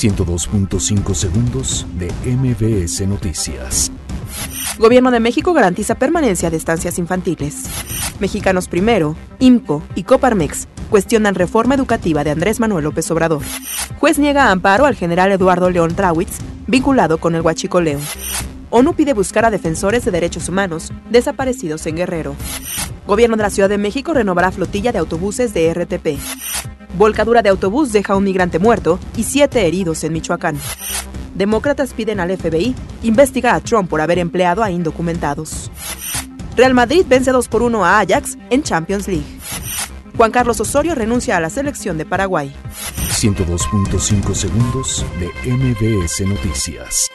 102.5 segundos de MBS Noticias. Gobierno de México garantiza permanencia de estancias infantiles. Mexicanos Primero, IMCO y Coparmex cuestionan reforma educativa de Andrés Manuel López Obrador. Juez niega amparo al general Eduardo León Trawitz, vinculado con el huachicoleo. ONU pide buscar a defensores de derechos humanos desaparecidos en Guerrero. Gobierno de la Ciudad de México renovará flotilla de autobuses de RTP. Volcadura de autobús deja a un migrante muerto y siete heridos en Michoacán. Demócratas piden al FBI investigar a Trump por haber empleado a indocumentados. Real Madrid vence 2 por 1 a Ajax en Champions League. Juan Carlos Osorio renuncia a la selección de Paraguay. 102.5 segundos de MBS Noticias.